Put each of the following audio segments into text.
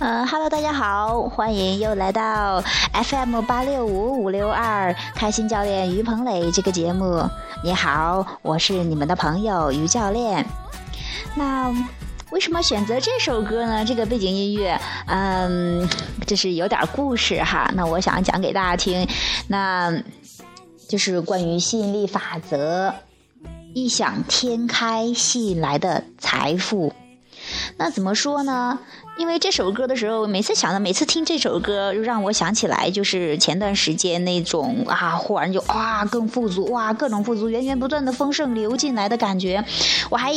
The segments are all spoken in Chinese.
嗯哈喽，大家好，欢迎又来到 FM 八六五五六二开心教练于鹏磊这个节目。你好，我是你们的朋友于教练。那为什么选择这首歌呢？这个背景音乐，嗯，这是有点故事哈。那我想讲给大家听，那就是关于吸引力法则，异想天开吸引来的财富。那怎么说呢？因为这首歌的时候，每次想到，每次听这首歌，就让我想起来，就是前段时间那种啊，忽然就哇更富足，哇各种富足，源源不断的丰盛流进来的感觉，我还。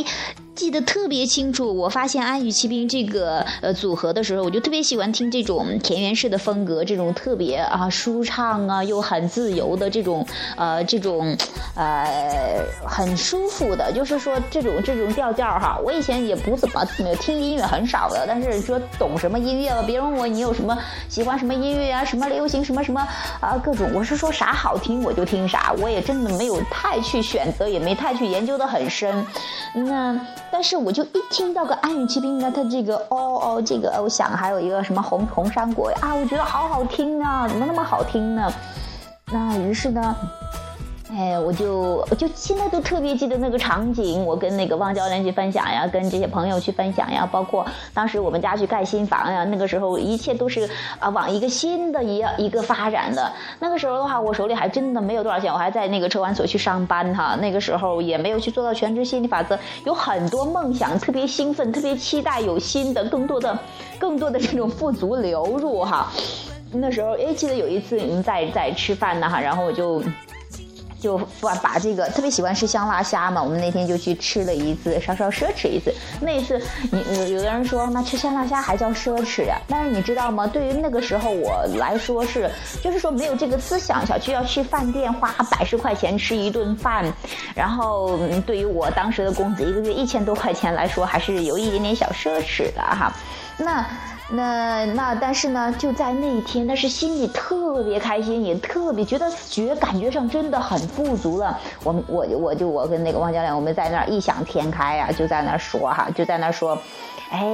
记得特别清楚，我发现安与骑兵这个呃组合的时候，我就特别喜欢听这种田园式的风格，这种特别啊舒畅啊又很自由的这种呃这种呃很舒服的，就是说这种这种调调哈。我以前也不怎么听音乐很少的，但是说懂什么音乐了，别问我你有什么喜欢什么音乐啊，什么流行什么什么啊各种，我是说啥好听我就听啥，我也真的没有太去选择，也没太去研究的很深，那。但是我就一听到个安与骑兵呢，他这个哦哦，这个我想还有一个什么红红山果啊，我觉得好好听啊，怎么那么好听呢？那于是呢。哎，我就我就现在都特别记得那个场景，我跟那个汪教练去分享呀，跟这些朋友去分享呀，包括当时我们家去盖新房呀，那个时候一切都是啊往一个新的一一个发展的。那个时候的话，我手里还真的没有多少钱，我还在那个车管所去上班哈。那个时候也没有去做到全职心理法则，有很多梦想，特别兴奋，特别期待有新的、更多的、更多的这种富足流入哈。那时候哎，记得有一次我们在在吃饭呢哈，然后我就。就把把这个特别喜欢吃香辣虾嘛，我们那天就去吃了一次，稍稍奢侈一次。那一次，你有有的人说，那吃香辣虾还叫奢侈呀？但是你知道吗？对于那个时候我来说是，就是说没有这个思想，小区要去饭店花百十块钱吃一顿饭，然后对于我当时的工资一个月一千多块钱来说，还是有一点点小奢侈的哈。那。那那但是呢，就在那一天，但是心里特别开心，也特别觉得觉感觉上真的很富足了。我们我就我就我跟那个汪教练，我们在那儿异想天开啊，就在那儿说哈，就在那儿说，哎，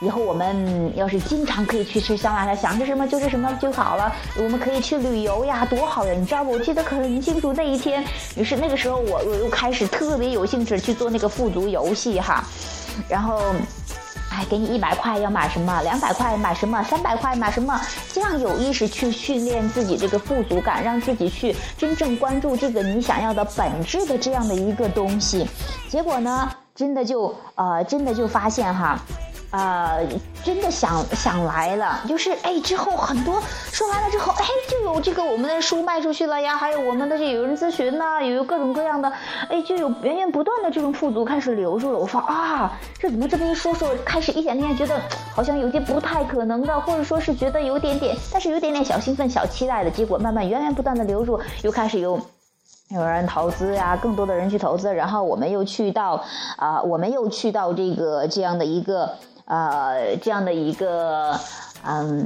以后我们要是经常可以去吃香辣虾，想吃什么就吃什么就好了。我们可以去旅游呀，多好呀！你知道不？我记得很清楚那一天。于是那个时候，我我又开始特别有兴趣去做那个富足游戏哈，然后。哎，给你一百块要买什么？两百块买什么？三百块买什么？这样有意识去训练自己这个富足感，让自己去真正关注这个你想要的本质的这样的一个东西。结果呢，真的就呃，真的就发现哈。啊，真的想想来了，就是哎，之后很多说完了之后，哎，就有这个我们的书卖出去了呀，还有我们的这有人咨询呐，有各种各样的，哎，就有源源不断的这种富足开始流入了。我说啊，这怎么这么一说说，开始一想天觉得好像有些不太可能的，或者说是觉得有点点，但是有点点小兴奋、小期待的结果，慢慢源源不断的流入，又开始有有人投资呀，更多的人去投资，然后我们又去到啊，我们又去到这个这样的一个。呃，这样的一个，嗯。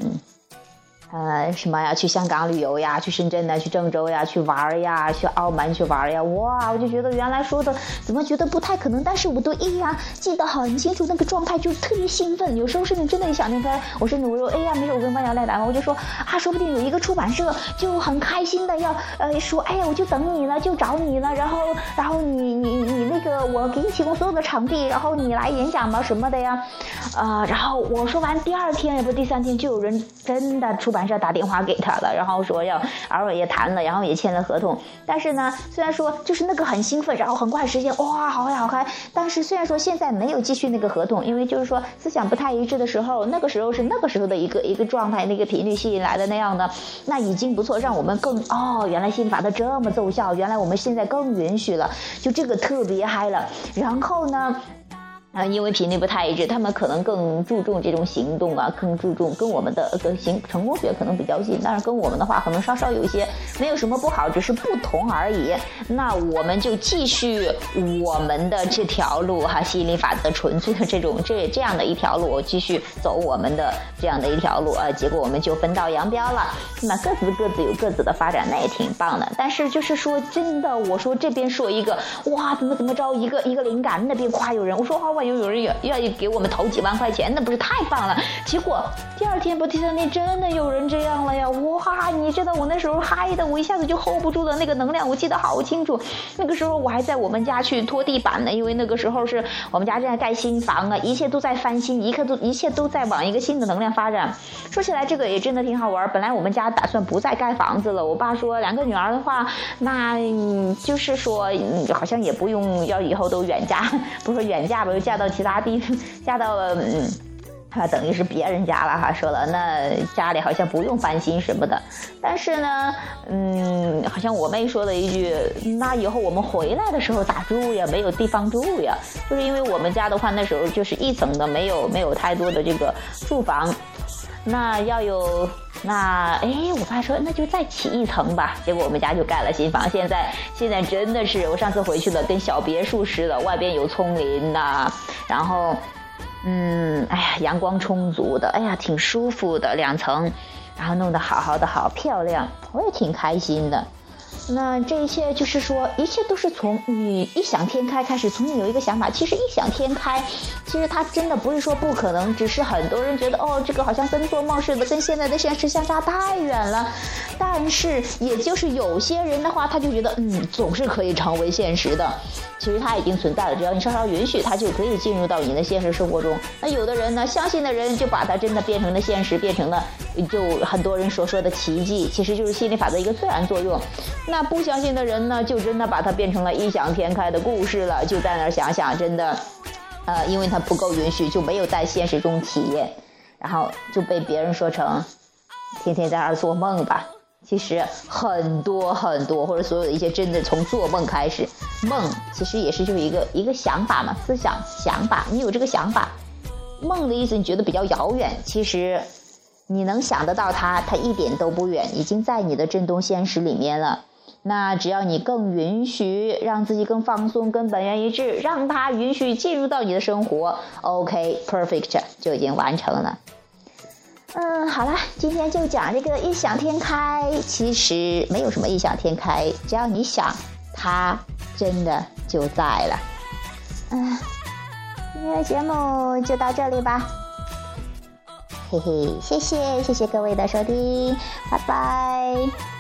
呃，什么呀？去香港旅游呀？去深圳呢？去郑州呀？去玩呀？去澳门去玩呀？哇！我就觉得原来说的怎么觉得不太可能，但是我都依然记得很清楚那个状态，就特别兴奋。有时候甚至真的想那个，我甚至我说，哎呀，没事，我跟万瑶来来嘛，我就说啊，说不定有一个出版社就很开心的要呃说，哎呀，我就等你了，就找你了，然后然后你你你那个我给你提供所有的场地，然后你来演讲嘛什么的呀，啊，然后我说完第二天也不第三天就有人真的出。完事打电话给他了，然后说要，然后也谈了，然后也签了合同。但是呢，虽然说就是那个很兴奋，然后很快时间哇，好嗨好嗨。但是虽然说现在没有继续那个合同，因为就是说思想不太一致的时候，那个时候是那个时候的一个 一个状态，那个频率吸引来的那样的，那已经不错，让我们更哦，原来心法它这么奏效，原来我们现在更允许了，就这个特别嗨了。然后呢？啊，因为频率不太一致，他们可能更注重这种行动啊，更注重跟我们的跟行成功学可能比较近，但是跟我们的话可能稍稍有一些，没有什么不好，只是不同而已。那我们就继续我们的这条路哈，吸引力法则纯粹的这种这这样的一条路，继续走我们的这样的一条路啊，结果我们就分道扬镳了。那各自各自有各自的发展，那也挺棒的。但是就是说真的，我说这边说一个哇，怎么怎么着，一个一个灵感，那边夸有人，我说好我。又有人要要给我们投几万块钱，那不是太棒了？结果第二天不第三天真的有人这样了呀！哇，你知道我那时候嗨的，我一下子就 hold 不住的那个能量，我记得好清楚。那个时候我还在我们家去拖地板呢，因为那个时候是我们家正在盖新房啊，一切都在翻新，一刻都一切都在往一个新的能量发展。说起来这个也真的挺好玩。本来我们家打算不再盖房子了，我爸说两个女儿的话，那就是说好像也不用要以后都远嫁，不说远嫁吧，就嫁到其他地，嫁到了嗯。啊，等于是别人家了哈。说了，那家里好像不用翻新什么的。但是呢，嗯，好像我妹说了一句，那以后我们回来的时候咋住呀？没有地方住呀。就是因为我们家的话，那时候就是一层的，没有没有太多的这个住房。那要有，那哎，我爸说那就再起一层吧。结果我们家就盖了新房。现在现在真的是，我上次回去了，跟小别墅似的，外边有丛林呐，然后。嗯，哎呀，阳光充足的，哎呀，挺舒服的，两层，然后弄得好好的，好漂亮，我也挺开心的。那这一切就是说，一切都是从你异想天开开始，从你有一个想法。其实异想天开，其实它真的不是说不可能，只是很多人觉得哦，这个好像跟做梦似的，跟现在的现实相差太远了。但是，也就是有些人的话，他就觉得嗯，总是可以成为现实的。其实它已经存在了，只要你稍稍允许，它就可以进入到你的现实生活中。那有的人呢，相信的人就把它真的变成了现实，变成了就很多人所说的奇迹，其实就是心理法则一个自然作用。那不相信的人呢，就真的把它变成了异想天开的故事了，就在那儿想想，真的，呃，因为它不够允许，就没有在现实中体验，然后就被别人说成天天在那儿做梦吧。其实很多很多，或者所有的一些真的从做梦开始，梦其实也是就是一个一个想法嘛，思想想法。你有这个想法，梦的意思你觉得比较遥远，其实你能想得到它，它一点都不远，已经在你的震动现实里面了。那只要你更允许，让自己更放松，跟本源一致，让它允许进入到你的生活，OK，perfect 就已经完成了。嗯，好了，今天就讲这个异想天开。其实没有什么异想天开，只要你想，它真的就在了。嗯，今天的节目就到这里吧。嘿嘿，谢谢谢谢各位的收听，拜拜。